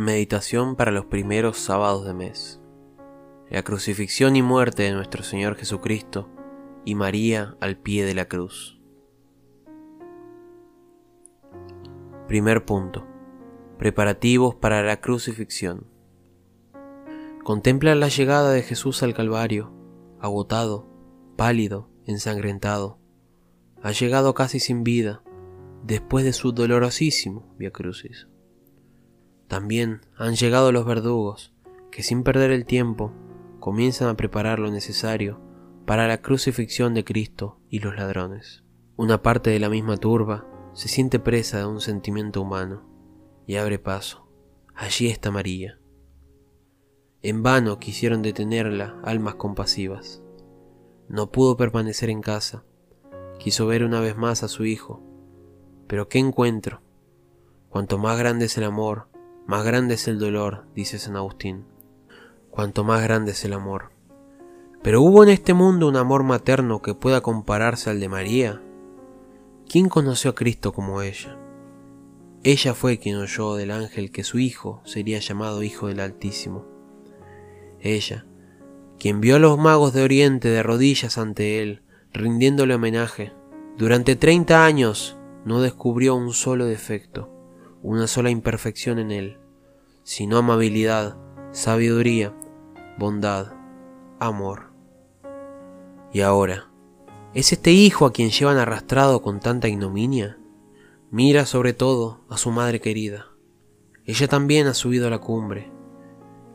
Meditación para los primeros sábados de mes. La crucifixión y muerte de nuestro Señor Jesucristo y María al pie de la cruz. Primer punto. Preparativos para la crucifixión. Contempla la llegada de Jesús al Calvario, agotado, pálido, ensangrentado. Ha llegado casi sin vida, después de su dolorosísimo Via Crucis. También han llegado los verdugos, que sin perder el tiempo comienzan a preparar lo necesario para la crucifixión de Cristo y los ladrones. Una parte de la misma turba se siente presa de un sentimiento humano y abre paso. Allí está María. En vano quisieron detenerla almas compasivas. No pudo permanecer en casa. Quiso ver una vez más a su hijo. Pero ¿qué encuentro? Cuanto más grande es el amor, más grande es el dolor, dice San Agustín. Cuanto más grande es el amor. Pero ¿hubo en este mundo un amor materno que pueda compararse al de María? ¿Quién conoció a Cristo como ella? Ella fue quien oyó del ángel que su hijo sería llamado Hijo del Altísimo. Ella, quien vio a los magos de Oriente de rodillas ante él, rindiéndole homenaje, durante treinta años no descubrió un solo defecto, una sola imperfección en él, sino amabilidad, sabiduría, bondad, amor. Y ahora, ¿es este hijo a quien llevan arrastrado con tanta ignominia? Mira sobre todo a su madre querida. Ella también ha subido a la cumbre.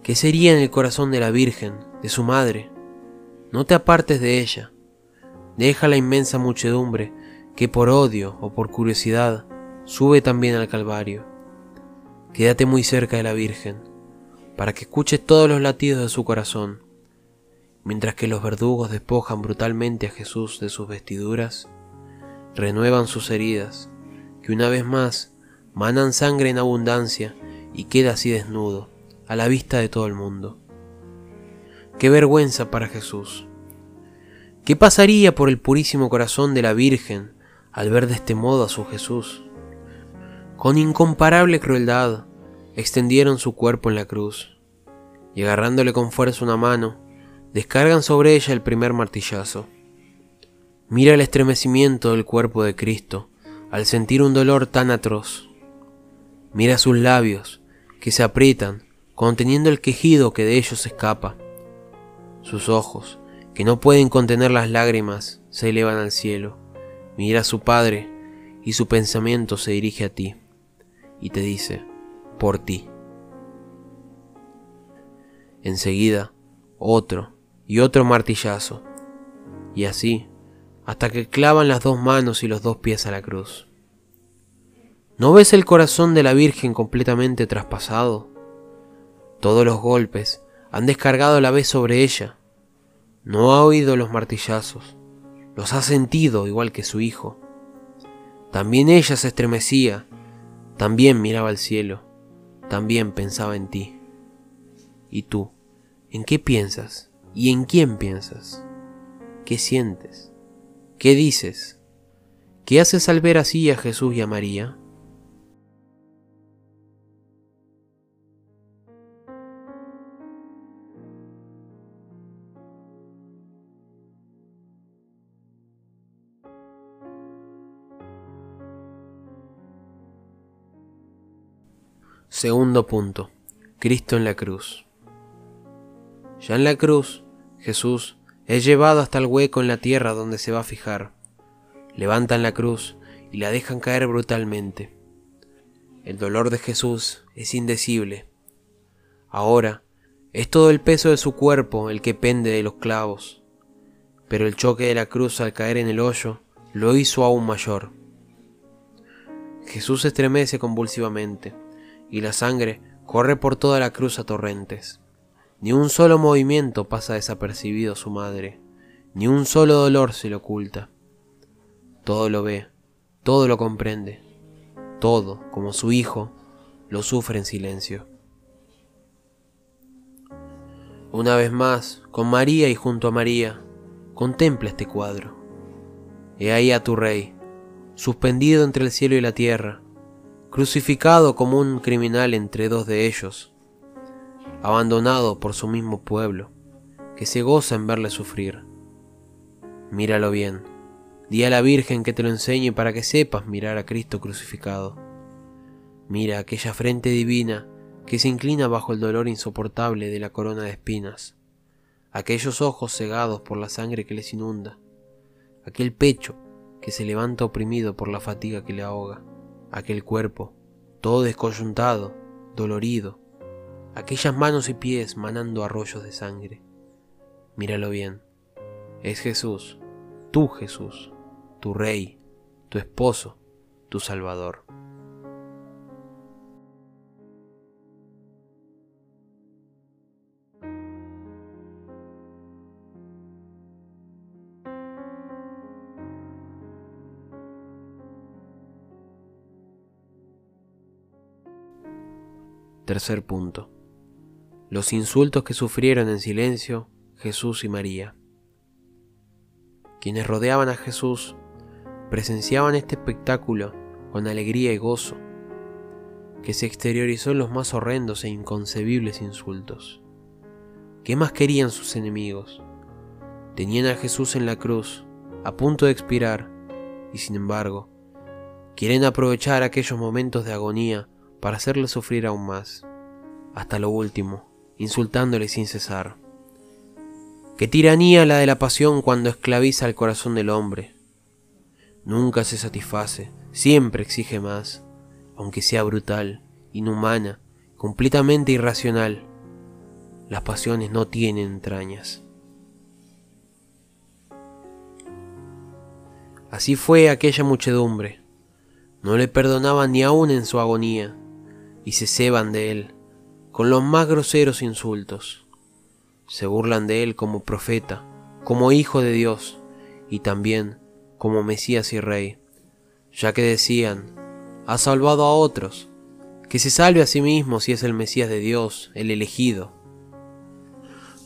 ¿Qué sería en el corazón de la Virgen, de su madre? No te apartes de ella. Deja la inmensa muchedumbre que por odio o por curiosidad sube también al Calvario. Quédate muy cerca de la Virgen, para que escuches todos los latidos de su corazón. Mientras que los verdugos despojan brutalmente a Jesús de sus vestiduras, renuevan sus heridas, que una vez más manan sangre en abundancia y queda así desnudo, a la vista de todo el mundo. Qué vergüenza para Jesús. ¿Qué pasaría por el purísimo corazón de la Virgen al ver de este modo a su Jesús? Con incomparable crueldad extendieron su cuerpo en la cruz, y agarrándole con fuerza una mano, descargan sobre ella el primer martillazo. Mira el estremecimiento del cuerpo de Cristo al sentir un dolor tan atroz. Mira sus labios, que se aprietan, conteniendo el quejido que de ellos escapa. Sus ojos, que no pueden contener las lágrimas, se elevan al cielo. Mira a su Padre, y su pensamiento se dirige a ti, y te dice, por ti. Enseguida, otro y otro martillazo, y así, hasta que clavan las dos manos y los dos pies a la cruz. ¿No ves el corazón de la Virgen completamente traspasado? Todos los golpes han descargado la vez sobre ella. No ha oído los martillazos, los ha sentido igual que su hijo. También ella se estremecía, también miraba al cielo, también pensaba en ti. ¿Y tú? ¿En qué piensas? ¿Y en quién piensas? ¿Qué sientes? ¿Qué dices? ¿Qué haces al ver así a Jesús y a María? Segundo punto. Cristo en la cruz. Ya en la cruz, Jesús es llevado hasta el hueco en la tierra donde se va a fijar. Levantan la cruz y la dejan caer brutalmente. El dolor de Jesús es indecible. Ahora es todo el peso de su cuerpo el que pende de los clavos, pero el choque de la cruz al caer en el hoyo lo hizo aún mayor. Jesús estremece convulsivamente y la sangre corre por toda la cruz a torrentes. Ni un solo movimiento pasa desapercibido su madre, ni un solo dolor se le oculta. Todo lo ve, todo lo comprende, todo, como su hijo, lo sufre en silencio. Una vez más, con María y junto a María, contempla este cuadro. He ahí a tu rey, suspendido entre el cielo y la tierra, crucificado como un criminal entre dos de ellos, abandonado por su mismo pueblo, que se goza en verle sufrir. Míralo bien, di a la Virgen que te lo enseñe para que sepas mirar a Cristo crucificado. Mira aquella frente divina que se inclina bajo el dolor insoportable de la corona de espinas, aquellos ojos cegados por la sangre que les inunda, aquel pecho que se levanta oprimido por la fatiga que le ahoga, aquel cuerpo, todo descoyuntado, dolorido, aquellas manos y pies manando arroyos de sangre. Míralo bien, es Jesús, tú Jesús, tu Rey, tu esposo, tu Salvador. Tercer punto. Los insultos que sufrieron en silencio Jesús y María. Quienes rodeaban a Jesús presenciaban este espectáculo con alegría y gozo, que se exteriorizó en los más horrendos e inconcebibles insultos. ¿Qué más querían sus enemigos? Tenían a Jesús en la cruz, a punto de expirar, y sin embargo, quieren aprovechar aquellos momentos de agonía para hacerle sufrir aún más, hasta lo último, insultándole sin cesar. Qué tiranía la de la pasión cuando esclaviza el corazón del hombre. Nunca se satisface, siempre exige más, aunque sea brutal, inhumana, completamente irracional. Las pasiones no tienen entrañas. Así fue aquella muchedumbre. No le perdonaban ni aun en su agonía y se ceban de él con los más groseros insultos. Se burlan de él como profeta, como hijo de Dios y también como Mesías y Rey, ya que decían, ha salvado a otros, que se salve a sí mismo si es el Mesías de Dios, el elegido.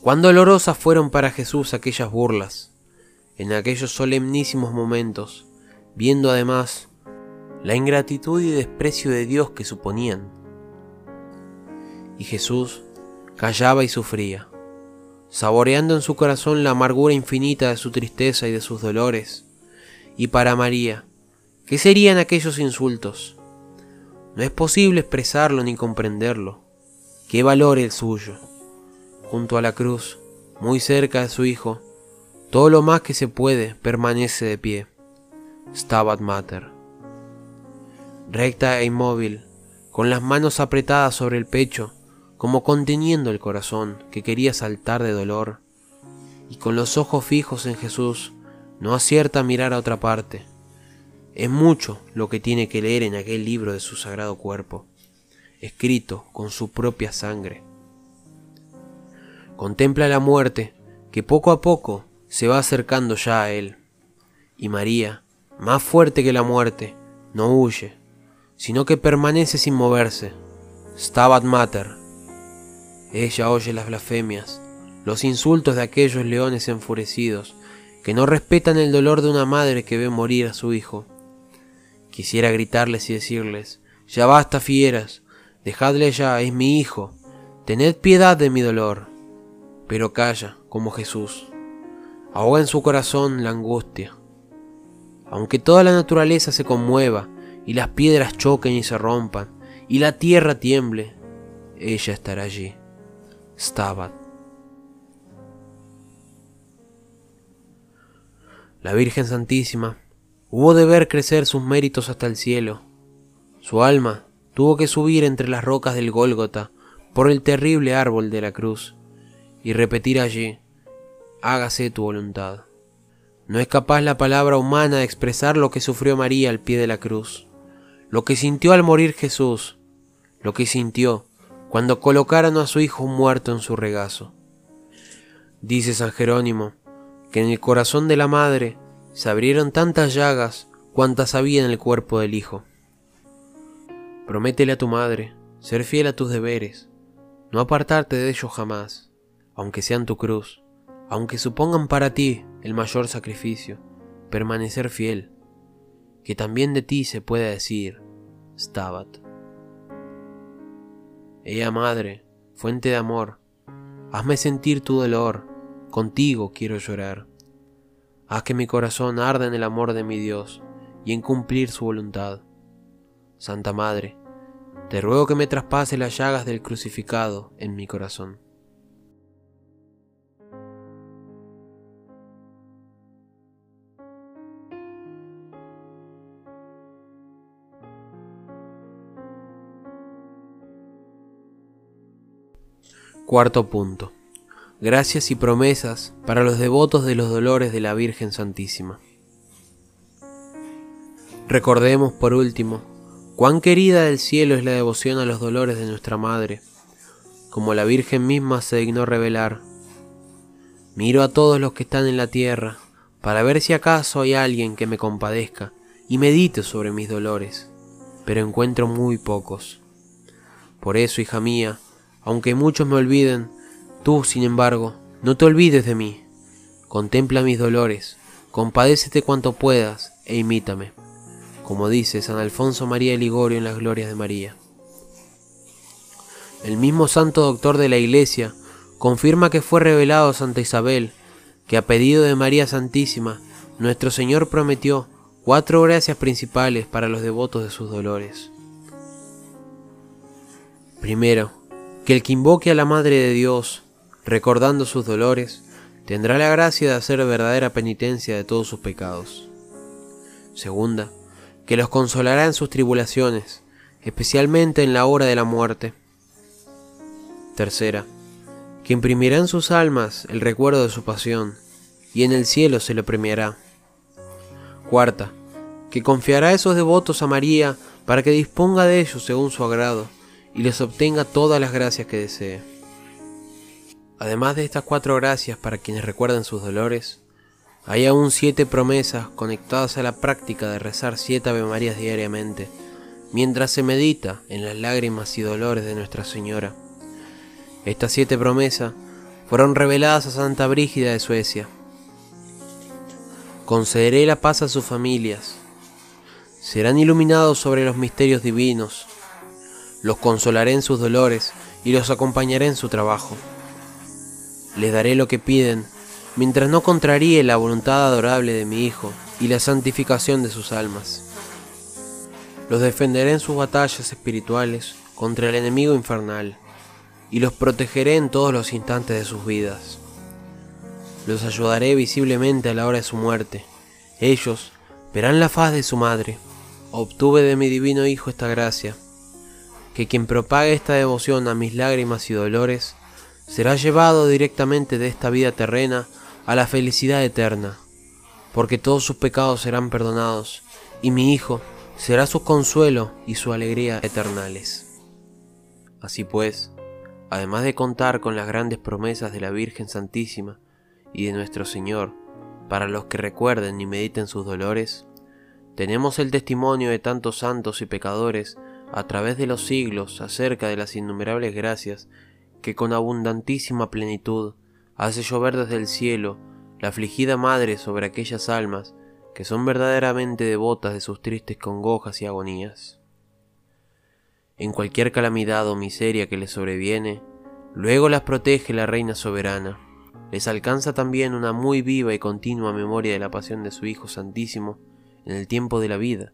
Cuán dolorosas fueron para Jesús aquellas burlas, en aquellos solemnísimos momentos, viendo además la ingratitud y desprecio de Dios que suponían y Jesús callaba y sufría, saboreando en su corazón la amargura infinita de su tristeza y de sus dolores. Y para María, ¿qué serían aquellos insultos? No es posible expresarlo ni comprenderlo. ¿Qué valor el suyo? Junto a la cruz, muy cerca de su Hijo, todo lo más que se puede permanece de pie. Stabat Mater. Recta e inmóvil, con las manos apretadas sobre el pecho, como conteniendo el corazón que quería saltar de dolor, y con los ojos fijos en Jesús, no acierta a mirar a otra parte. Es mucho lo que tiene que leer en aquel libro de su sagrado cuerpo, escrito con su propia sangre. Contempla la muerte, que poco a poco se va acercando ya a él. Y María, más fuerte que la muerte, no huye, sino que permanece sin moverse. Stabat Mater, ella oye las blasfemias, los insultos de aquellos leones enfurecidos, que no respetan el dolor de una madre que ve morir a su hijo. Quisiera gritarles y decirles, ya basta fieras, dejadle ya, es mi hijo, tened piedad de mi dolor. Pero calla, como Jesús, ahoga en su corazón la angustia. Aunque toda la naturaleza se conmueva, y las piedras choquen y se rompan, y la tierra tiemble, ella estará allí. Stabat. La Virgen Santísima hubo de ver crecer sus méritos hasta el cielo. Su alma tuvo que subir entre las rocas del Gólgota por el terrible árbol de la cruz y repetir allí, hágase tu voluntad. No es capaz la palabra humana de expresar lo que sufrió María al pie de la cruz, lo que sintió al morir Jesús, lo que sintió cuando colocaron a su hijo muerto en su regazo. Dice San Jerónimo que en el corazón de la madre se abrieron tantas llagas cuantas había en el cuerpo del hijo. Prométele a tu madre ser fiel a tus deberes, no apartarte de ellos jamás, aunque sean tu cruz, aunque supongan para ti el mayor sacrificio, permanecer fiel, que también de ti se pueda decir, Stabat. Ella madre, fuente de amor, hazme sentir tu dolor, contigo quiero llorar. Haz que mi corazón arda en el amor de mi Dios y en cumplir su voluntad. Santa Madre, te ruego que me traspase las llagas del crucificado en mi corazón. Cuarto punto. Gracias y promesas para los devotos de los dolores de la Virgen Santísima. Recordemos por último cuán querida del cielo es la devoción a los dolores de nuestra Madre, como la Virgen misma se dignó revelar. Miro a todos los que están en la tierra para ver si acaso hay alguien que me compadezca y medite sobre mis dolores, pero encuentro muy pocos. Por eso, hija mía, aunque muchos me olviden, tú, sin embargo, no te olvides de mí. Contempla mis dolores, compadécete cuanto puedas e imítame, como dice San Alfonso María de Ligorio en las Glorias de María. El mismo santo doctor de la Iglesia confirma que fue revelado a Santa Isabel que a pedido de María Santísima, nuestro Señor prometió cuatro gracias principales para los devotos de sus dolores. Primero, que el que invoque a la Madre de Dios, recordando sus dolores, tendrá la gracia de hacer verdadera penitencia de todos sus pecados. Segunda, que los consolará en sus tribulaciones, especialmente en la hora de la muerte. Tercera, que imprimirá en sus almas el recuerdo de su pasión, y en el cielo se lo premiará. Cuarta, que confiará a esos devotos a María para que disponga de ellos según su agrado y les obtenga todas las gracias que desee. Además de estas cuatro gracias para quienes recuerdan sus dolores, hay aún siete promesas conectadas a la práctica de rezar siete Ave Marías diariamente, mientras se medita en las lágrimas y dolores de Nuestra Señora. Estas siete promesas fueron reveladas a Santa Brígida de Suecia. Concederé la paz a sus familias. Serán iluminados sobre los misterios divinos los consolaré en sus dolores y los acompañaré en su trabajo. Les daré lo que piden, mientras no contraríe la voluntad adorable de mi Hijo y la santificación de sus almas. Los defenderé en sus batallas espirituales contra el enemigo infernal y los protegeré en todos los instantes de sus vidas. Los ayudaré visiblemente a la hora de su muerte. Ellos verán la faz de su madre. Obtuve de mi divino Hijo esta gracia que quien propague esta devoción a mis lágrimas y dolores será llevado directamente de esta vida terrena a la felicidad eterna, porque todos sus pecados serán perdonados, y mi Hijo será su consuelo y su alegría eternales. Así pues, además de contar con las grandes promesas de la Virgen Santísima y de nuestro Señor, para los que recuerden y mediten sus dolores, tenemos el testimonio de tantos santos y pecadores a través de los siglos acerca de las innumerables gracias que con abundantísima plenitud hace llover desde el cielo la afligida madre sobre aquellas almas que son verdaderamente devotas de sus tristes congojas y agonías. En cualquier calamidad o miseria que les sobreviene, luego las protege la Reina Soberana. Les alcanza también una muy viva y continua memoria de la pasión de su Hijo Santísimo en el tiempo de la vida,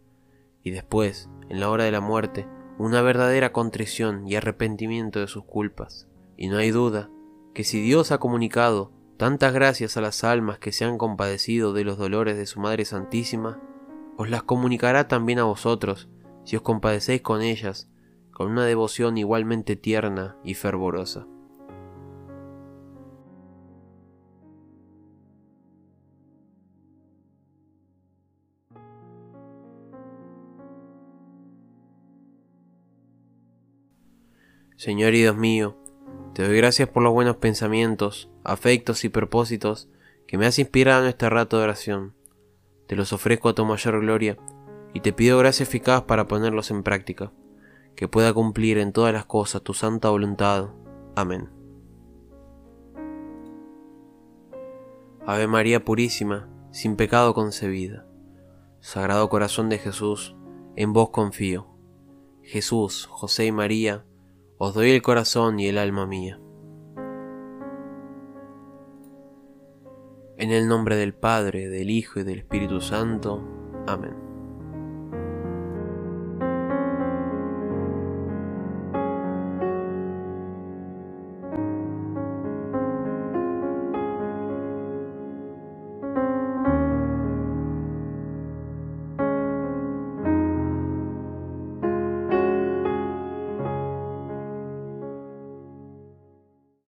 y después, en la hora de la muerte, una verdadera contrición y arrepentimiento de sus culpas. Y no hay duda que si Dios ha comunicado tantas gracias a las almas que se han compadecido de los dolores de su Madre Santísima, os las comunicará también a vosotros si os compadecéis con ellas con una devoción igualmente tierna y fervorosa. Señor y Dios mío, te doy gracias por los buenos pensamientos, afectos y propósitos que me has inspirado en este rato de oración. Te los ofrezco a tu mayor gloria y te pido gracia eficaz para ponerlos en práctica, que pueda cumplir en todas las cosas tu santa voluntad. Amén. Ave María Purísima, sin pecado concebida. Sagrado Corazón de Jesús, en vos confío. Jesús, José y María, os doy el corazón y el alma mía. En el nombre del Padre, del Hijo y del Espíritu Santo. Amén.